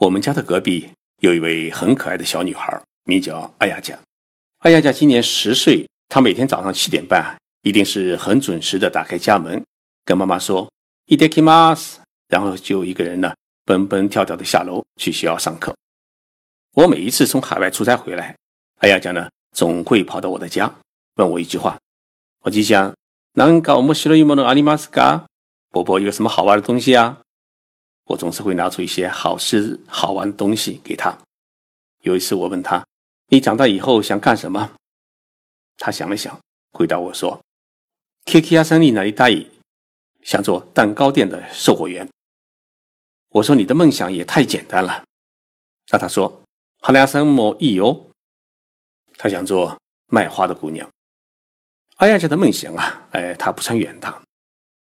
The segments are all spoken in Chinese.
我们家的隔壁有一位很可爱的小女孩，名叫阿亚佳。阿亚佳今年十岁，她每天早上七点半一定是很准时的打开家门，跟妈妈说“いできます”，然后就一个人呢蹦蹦跳跳的下楼去学校上课。我每一次从海外出差回来，阿亚佳呢总会跑到我的家，问我一句话：“我吉祥，能搞面白いものありますか？伯伯有什么好玩的东西啊？” 我总是会拿出一些好吃好玩的东西给他。有一次，我问他：“你长大以后想干什么？”他想了想，回答我说：“K K 阿三丽那里大姨想做蛋糕店的售货员。”我说：“你的梦想也太简单了。”那他说：“哈拉森莫易哦。”他想做卖花的姑娘。阿亚家的梦想啊，哎，他不算远大，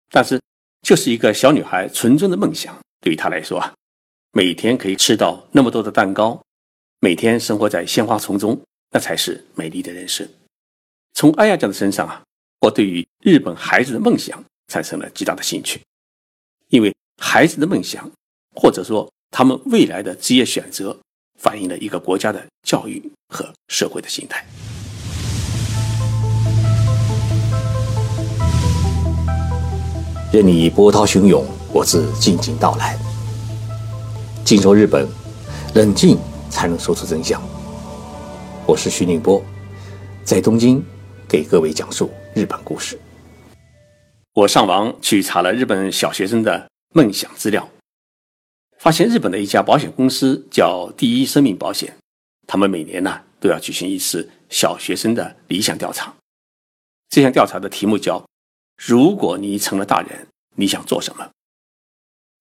但是就是一个小女孩纯真的梦想。对于他来说啊，每天可以吃到那么多的蛋糕，每天生活在鲜花丛中，那才是美丽的人生。从阿亚酱的身上啊，我对于日本孩子的梦想产生了极大的兴趣，因为孩子的梦想，或者说他们未来的职业选择，反映了一个国家的教育和社会的心态。任你波涛汹涌。我自静静到来。静说日本，冷静才能说出真相。我是徐宁波，在东京给各位讲述日本故事。我上网去查了日本小学生的梦想资料，发现日本的一家保险公司叫第一生命保险，他们每年呢都要举行一次小学生的理想调查。这项调查的题目叫“如果你成了大人，你想做什么？”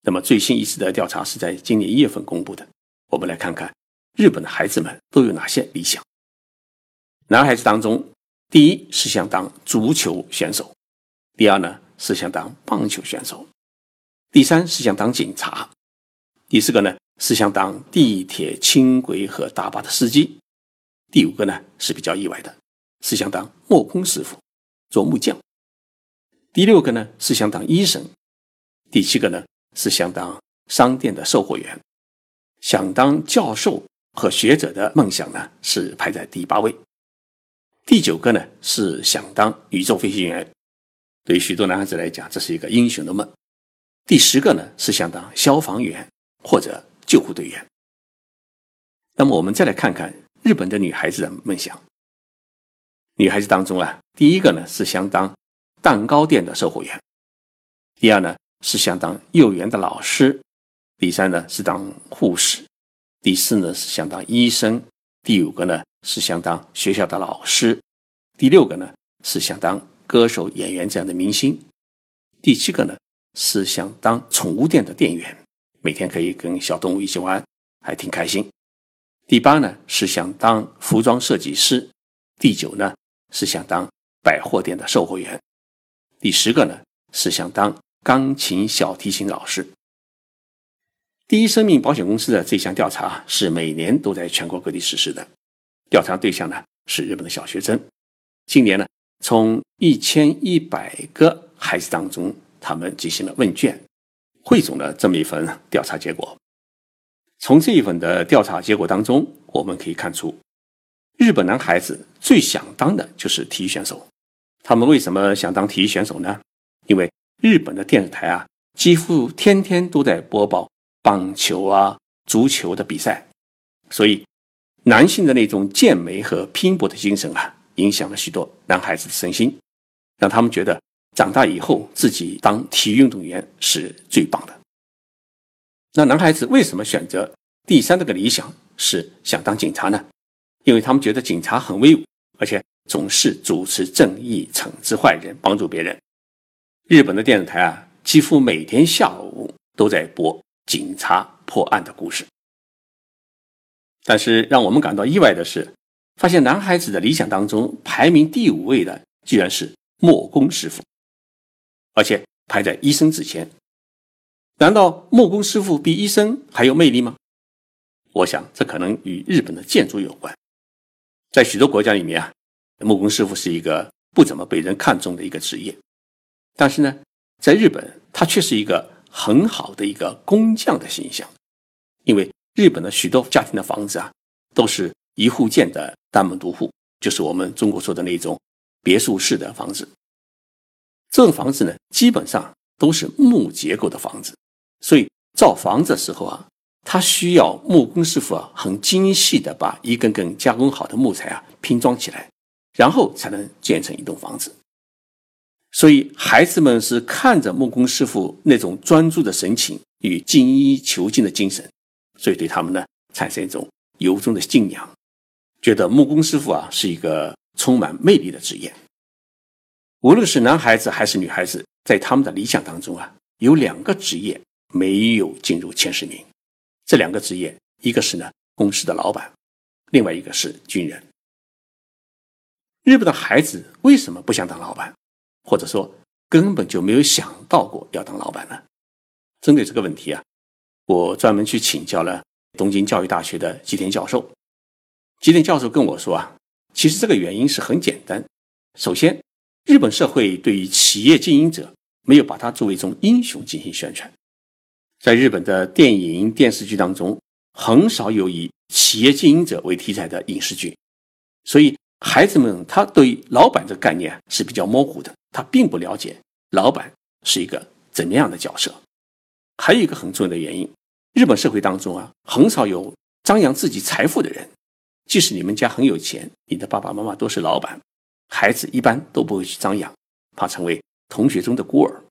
那么最新一次的调查是在今年一月份公布的。我们来看看日本的孩子们都有哪些理想。男孩子当中，第一是想当足球选手，第二呢是想当棒球选手，第三是想当警察，第四个呢是想当地铁、轻轨和大巴的司机，第五个呢是比较意外的，是想当木工师傅，做木匠，第六个呢是想当医生，第七个呢。是想当商店的售货员，想当教授和学者的梦想呢是排在第八位。第九个呢是想当宇宙飞行员，对于许多男孩子来讲，这是一个英雄的梦。第十个呢是想当消防员或者救护队员。那么我们再来看看日本的女孩子的梦想。女孩子当中啊，第一个呢是想当蛋糕店的售货员，第二呢。是想当幼儿园的老师，第三呢是当护士，第四呢是想当医生，第五个呢是想当学校的老师，第六个呢是想当歌手、演员这样的明星，第七个呢是想当宠物店的店员，每天可以跟小动物一起玩，还挺开心。第八呢是想当服装设计师，第九呢是想当百货店的售货员，第十个呢是想当。钢琴、小提琴老师。第一生命保险公司的这项调查是每年都在全国各地实施的，调查对象呢是日本的小学生。今年呢，从一千一百个孩子当中，他们进行了问卷，汇总了这么一份调查结果。从这一份的调查结果当中，我们可以看出，日本男孩子最想当的就是体育选手。他们为什么想当体育选手呢？因为日本的电视台啊，几乎天天都在播报棒球啊、足球的比赛，所以男性的那种健美和拼搏的精神啊，影响了许多男孩子的身心，让他们觉得长大以后自己当体育运动员是最棒的。那男孩子为什么选择第三这个理想是想当警察呢？因为他们觉得警察很威武，而且总是主持正义、惩治坏人、帮助别人。日本的电视台啊，几乎每天下午都在播警察破案的故事。但是让我们感到意外的是，发现男孩子的理想当中排名第五位的，居然是木工师傅，而且排在医生之前。难道木工师傅比医生还有魅力吗？我想这可能与日本的建筑有关。在许多国家里面啊，木工师傅是一个不怎么被人看重的一个职业。但是呢，在日本，它却是一个很好的一个工匠的形象，因为日本的许多家庭的房子啊，都是一户建的单门独户，就是我们中国说的那种别墅式的房子。这种房子呢，基本上都是木结构的房子，所以造房子的时候啊，它需要木工师傅啊，很精细的把一根根加工好的木材啊拼装起来，然后才能建成一栋房子。所以孩子们是看着木工师傅那种专注的神情与精益求精的精神。所以对他们呢产生一种由衷的敬仰，觉得木工师傅啊是一个充满魅力的职业。无论是男孩子还是女孩子，在他们的理想当中啊，有两个职业没有进入前十名。这两个职业，一个是呢公司的老板，另外一个是军人。日本的孩子为什么不想当老板，或者说根本就没有想到过要当老板呢？针对这个问题啊。我专门去请教了东京教育大学的吉田教授。吉田教授跟我说啊，其实这个原因是很简单。首先，日本社会对于企业经营者没有把它作为一种英雄进行宣传。在日本的电影、电视剧当中，很少有以企业经营者为题材的影视剧，所以孩子们他对老板这个概念是比较模糊的，他并不了解老板是一个怎么样的角色。还有一个很重要的原因。日本社会当中啊，很少有张扬自己财富的人。即使你们家很有钱，你的爸爸妈妈都是老板，孩子一般都不会去张扬，怕成为同学中的孤儿。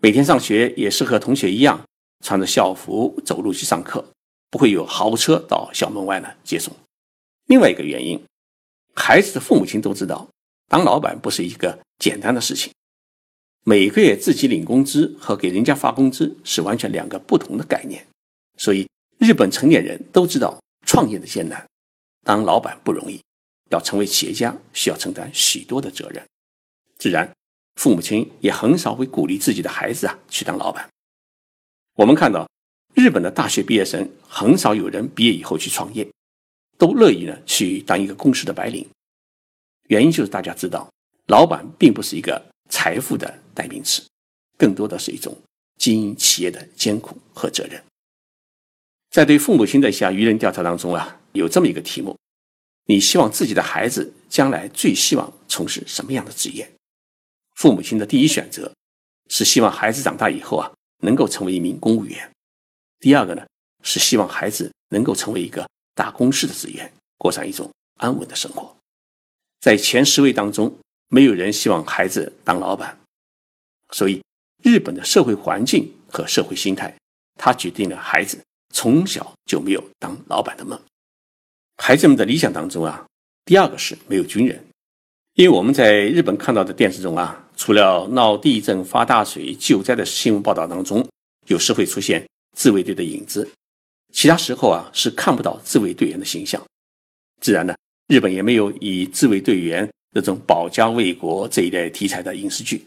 每天上学也是和同学一样，穿着校服走路去上课，不会有豪车到校门外呢接送。另外一个原因，孩子的父母亲都知道，当老板不是一个简单的事情，每个月自己领工资和给人家发工资是完全两个不同的概念。所以，日本成年人都知道创业的艰难，当老板不容易，要成为企业家需要承担许多的责任。自然，父母亲也很少会鼓励自己的孩子啊去当老板。我们看到，日本的大学毕业生很少有人毕业以后去创业，都乐意呢去当一个公司的白领。原因就是大家知道，老板并不是一个财富的代名词，更多的是一种经营企业的艰苦和责任。在对父母亲的一项舆论调查当中啊，有这么一个题目：你希望自己的孩子将来最希望从事什么样的职业？父母亲的第一选择是希望孩子长大以后啊能够成为一名公务员；第二个呢是希望孩子能够成为一个大公司的职员，过上一种安稳的生活。在前十位当中，没有人希望孩子当老板。所以，日本的社会环境和社会心态，它决定了孩子。从小就没有当老板的梦。孩子们的理想当中啊，第二个是没有军人，因为我们在日本看到的电视中啊，除了闹地震、发大水、救灾的新闻报道当中，有时会出现自卫队的影子，其他时候啊是看不到自卫队员的形象。自然呢，日本也没有以自卫队员那种保家卫国这一类题材的影视剧。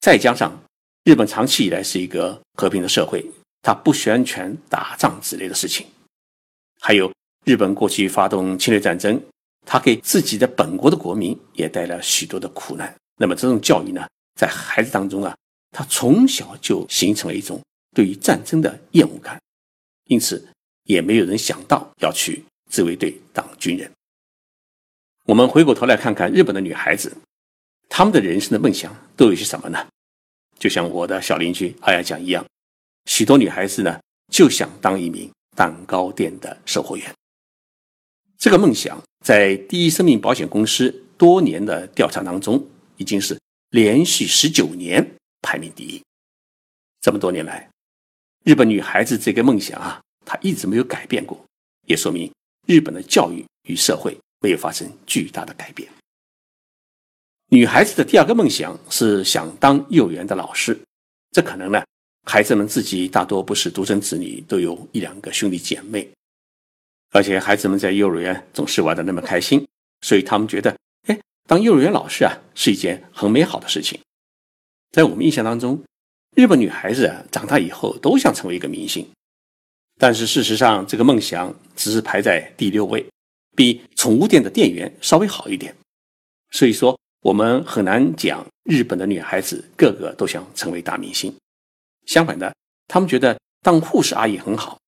再加上日本长期以来是一个和平的社会。他不宣传打仗之类的事情，还有日本过去发动侵略战争，他给自己的本国的国民也带来许多的苦难。那么这种教育呢，在孩子当中啊，他从小就形成了一种对于战争的厌恶感，因此也没有人想到要去自卫队当军人。我们回过头来看看日本的女孩子，她们的人生的梦想都有些什么呢？就像我的小邻居阿雅讲一样。许多女孩子呢，就想当一名蛋糕店的售货员。这个梦想在第一生命保险公司多年的调查当中，已经是连续十九年排名第一。这么多年来，日本女孩子这个梦想啊，她一直没有改变过，也说明日本的教育与社会没有发生巨大的改变。女孩子的第二个梦想是想当幼儿园的老师，这可能呢。孩子们自己大多不是独生子女，都有一两个兄弟姐妹，而且孩子们在幼儿园总是玩的那么开心，所以他们觉得，哎，当幼儿园老师啊是一件很美好的事情。在我们印象当中，日本女孩子啊长大以后都想成为一个明星，但是事实上这个梦想只是排在第六位，比宠物店的店员稍微好一点。所以说，我们很难讲日本的女孩子个个都想成为大明星。相反的，他们觉得当护士阿姨很好，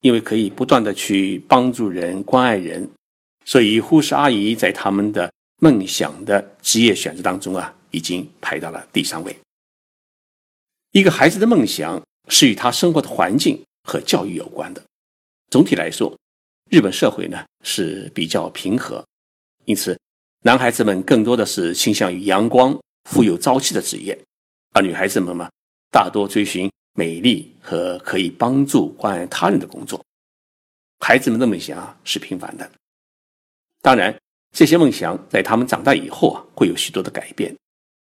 因为可以不断的去帮助人、关爱人，所以护士阿姨在他们的梦想的职业选择当中啊，已经排到了第三位。一个孩子的梦想是与他生活的环境和教育有关的。总体来说，日本社会呢是比较平和，因此男孩子们更多的是倾向于阳光、富有朝气的职业，而女孩子们嘛，大多追寻。美丽和可以帮助关爱他人的工作，孩子们的梦想啊是平凡的。当然，这些梦想在他们长大以后啊，会有许多的改变。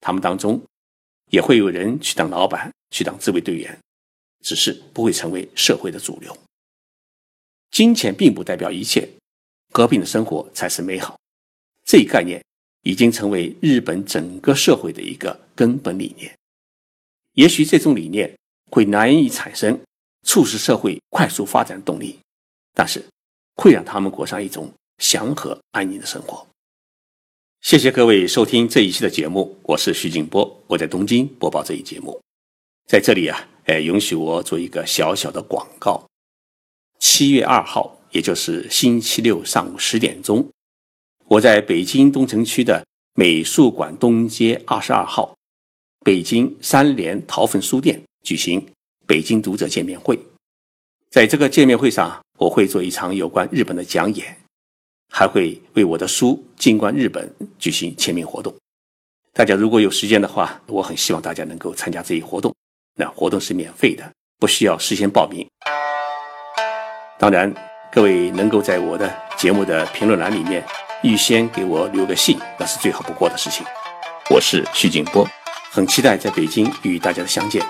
他们当中也会有人去当老板，去当自卫队员，只是不会成为社会的主流。金钱并不代表一切，和平的生活才是美好。这一概念已经成为日本整个社会的一个根本理念。也许这种理念。会难以产生促使社会快速发展的动力，但是会让他们过上一种祥和安宁的生活。谢谢各位收听这一期的节目，我是徐静波，我在东京播报这一节目。在这里啊，哎，允许我做一个小小的广告。七月二号，也就是星期六上午十点钟，我在北京东城区的美术馆东街二十二号，北京三联陶粉书店。举行北京读者见面会，在这个见面会上，我会做一场有关日本的讲演，还会为我的书《静观日本》举行签名活动。大家如果有时间的话，我很希望大家能够参加这一活动。那活动是免费的，不需要事先报名。当然，各位能够在我的节目的评论栏里面预先给我留个信，那是最好不过的事情。我是徐景波，很期待在北京与大家的相见。